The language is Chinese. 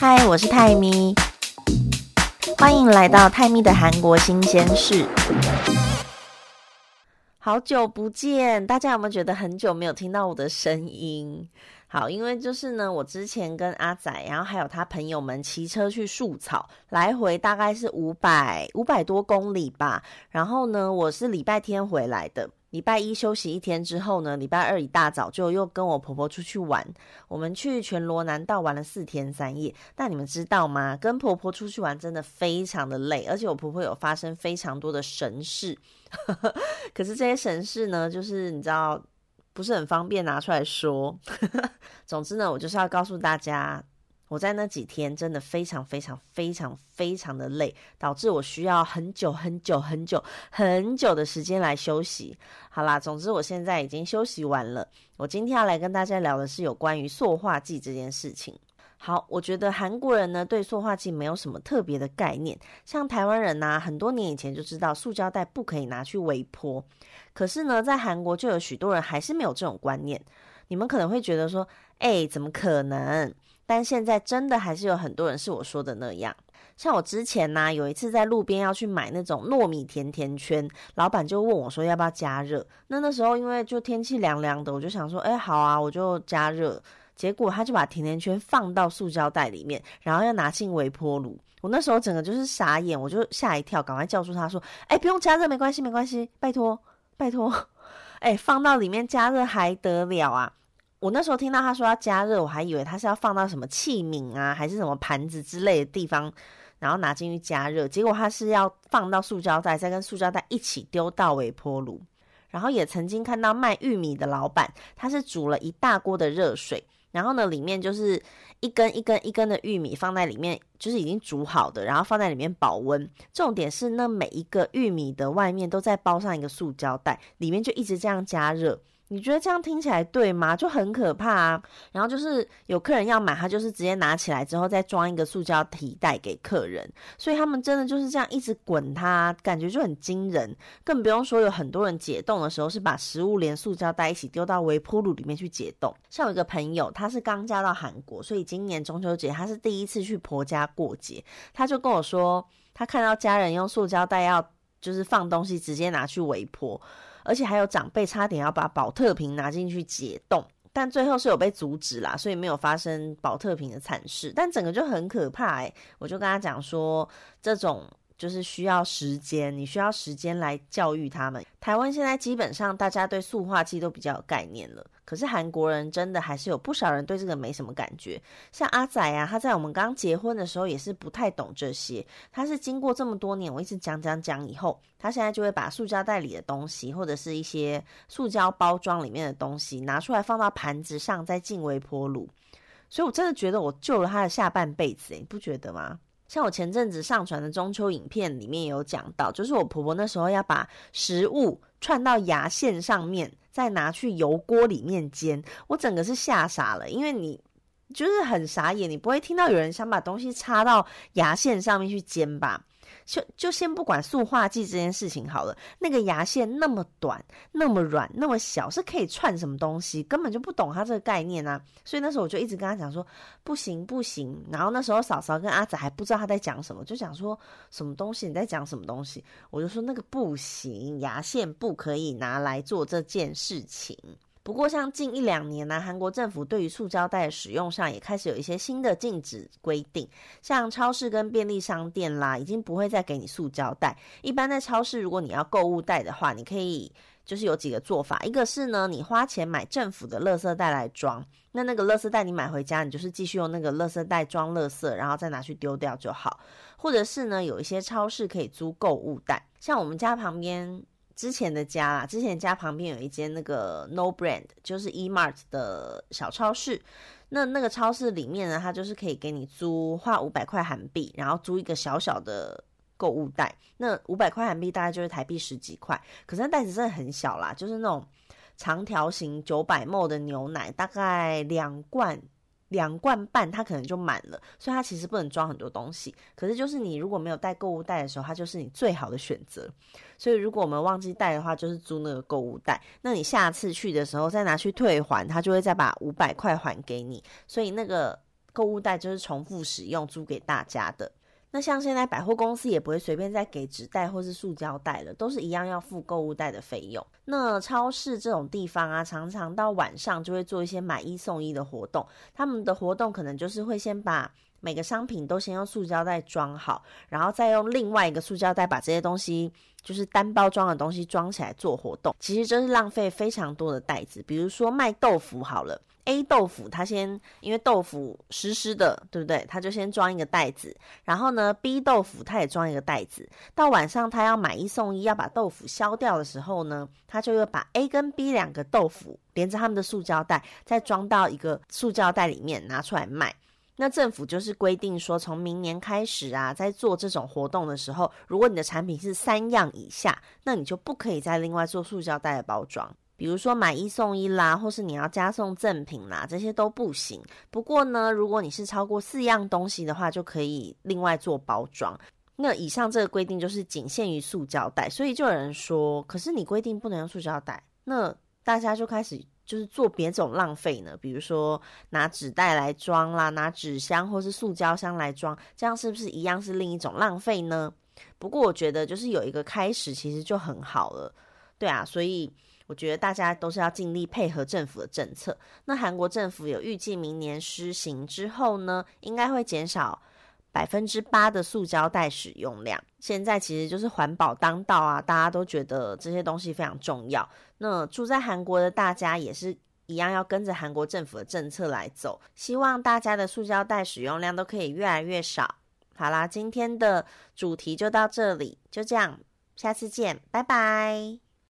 嗨，我是泰咪，欢迎来到泰咪的韩国新鲜事。好久不见，大家有没有觉得很久没有听到我的声音？好，因为就是呢，我之前跟阿仔，然后还有他朋友们骑车去树草，来回大概是五百五百多公里吧。然后呢，我是礼拜天回来的。礼拜一休息一天之后呢，礼拜二一大早就又跟我婆婆出去玩。我们去全罗南道玩了四天三夜。但你们知道吗？跟婆婆出去玩真的非常的累，而且我婆婆有发生非常多的神事。可是这些神事呢，就是你知道不是很方便拿出来说。总之呢，我就是要告诉大家。我在那几天真的非常非常非常非常的累，导致我需要很久很久很久很久的时间来休息。好啦，总之我现在已经休息完了。我今天要来跟大家聊的是有关于塑化剂这件事情。好，我觉得韩国人呢对塑化剂没有什么特别的概念，像台湾人呢，很多年以前就知道塑胶袋不可以拿去微波，可是呢，在韩国就有许多人还是没有这种观念。你们可能会觉得说，哎，怎么可能？但现在真的还是有很多人是我说的那样，像我之前呢，有一次在路边要去买那种糯米甜甜圈，老板就问我说要不要加热。那那时候因为就天气凉凉的，我就想说，哎，好啊，我就加热。结果他就把甜甜圈放到塑胶袋里面，然后要拿进微波炉。我那时候整个就是傻眼，我就吓一跳，赶快叫住他说，哎，不用加热，没关系，没关系，拜托，拜托，哎，放到里面加热还得了啊？我那时候听到他说要加热，我还以为他是要放到什么器皿啊，还是什么盘子之类的地方，然后拿进去加热。结果他是要放到塑胶袋，再跟塑胶袋一起丢到微波炉。然后也曾经看到卖玉米的老板，他是煮了一大锅的热水，然后呢里面就是一根一根一根的玉米放在里面，就是已经煮好的，然后放在里面保温。重点是那每一个玉米的外面都在包上一个塑胶袋，里面就一直这样加热。你觉得这样听起来对吗？就很可怕啊！然后就是有客人要买，他就是直接拿起来之后再装一个塑胶提袋给客人，所以他们真的就是这样一直滚它，感觉就很惊人。更不用说有很多人解冻的时候是把食物连塑胶袋一起丢到微波炉里面去解冻。像我一个朋友，他是刚嫁到韩国，所以今年中秋节他是第一次去婆家过节，他就跟我说，他看到家人用塑胶袋要就是放东西，直接拿去微波。而且还有长辈差点要把保特瓶拿进去解冻，但最后是有被阻止啦，所以没有发生保特瓶的惨事。但整个就很可怕哎，我就跟他讲说，这种就是需要时间，你需要时间来教育他们。台湾现在基本上大家对塑化剂都比较有概念了。可是韩国人真的还是有不少人对这个没什么感觉，像阿仔啊，他在我们刚结婚的时候也是不太懂这些。他是经过这么多年，我一直讲讲讲以后，他现在就会把塑胶袋里的东西，或者是一些塑胶包装里面的东西拿出来放到盘子上，再进微波炉。所以我真的觉得我救了他的下半辈子，你不觉得吗？像我前阵子上传的中秋影片里面有讲到，就是我婆婆那时候要把食物串到牙线上面。再拿去油锅里面煎，我整个是吓傻了，因为你就是很傻眼，你不会听到有人想把东西插到牙线上面去煎吧？就就先不管塑化剂这件事情好了，那个牙线那么短、那么软、那么小，是可以串什么东西？根本就不懂他这个概念啊！所以那时候我就一直跟他讲说，不行不行。然后那时候嫂嫂跟阿仔还不知道他在讲什么，就讲说什么东西你在讲什么东西？我就说那个不行，牙线不可以拿来做这件事情。不过，像近一两年呢，韩国政府对于塑胶袋使用上也开始有一些新的禁止规定，像超市跟便利商店啦，已经不会再给你塑胶袋。一般在超市，如果你要购物袋的话，你可以就是有几个做法，一个是呢，你花钱买政府的垃圾袋来装，那那个垃圾袋你买回家，你就是继续用那个垃圾袋装垃圾，然后再拿去丢掉就好。或者是呢，有一些超市可以租购物袋，像我们家旁边。之前的家啦，之前家旁边有一间那个 No Brand，就是 E Mart 的小超市。那那个超市里面呢，它就是可以给你租，花五百块韩币，然后租一个小小的购物袋。那五百块韩币大概就是台币十几块，可是那袋子真的很小啦，就是那种长条形九百 ml 的牛奶，大概两罐。两罐半，它可能就满了，所以它其实不能装很多东西。可是就是你如果没有带购物袋的时候，它就是你最好的选择。所以如果我们忘记带的话，就是租那个购物袋。那你下次去的时候再拿去退还，他就会再把五百块还给你。所以那个购物袋就是重复使用租给大家的。那像现在百货公司也不会随便再给纸袋或是塑胶袋了，都是一样要付购物袋的费用。那超市这种地方啊，常常到晚上就会做一些买一送一的活动，他们的活动可能就是会先把。每个商品都先用塑胶袋装好，然后再用另外一个塑胶袋把这些东西，就是单包装的东西装起来做活动。其实这是浪费非常多的袋子。比如说卖豆腐好了，A 豆腐它先因为豆腐湿湿的，对不对？它就先装一个袋子。然后呢，B 豆腐它也装一个袋子。到晚上他要买一送一，要把豆腐削掉的时候呢，他就会把 A 跟 B 两个豆腐连着他们的塑胶袋，再装到一个塑胶袋里面拿出来卖。那政府就是规定说，从明年开始啊，在做这种活动的时候，如果你的产品是三样以下，那你就不可以再另外做塑胶袋的包装。比如说买一送一啦，或是你要加送赠品啦，这些都不行。不过呢，如果你是超过四样东西的话，就可以另外做包装。那以上这个规定就是仅限于塑胶袋，所以就有人说，可是你规定不能用塑胶袋，那大家就开始。就是做别种浪费呢，比如说拿纸袋来装啦，拿纸箱或是塑胶箱来装，这样是不是一样是另一种浪费呢？不过我觉得就是有一个开始，其实就很好了，对啊，所以我觉得大家都是要尽力配合政府的政策。那韩国政府有预计明年施行之后呢，应该会减少。百分之八的塑胶袋使用量，现在其实就是环保当道啊！大家都觉得这些东西非常重要。那住在韩国的大家也是一样，要跟着韩国政府的政策来走。希望大家的塑胶袋使用量都可以越来越少。好啦，今天的主题就到这里，就这样，下次见，拜拜。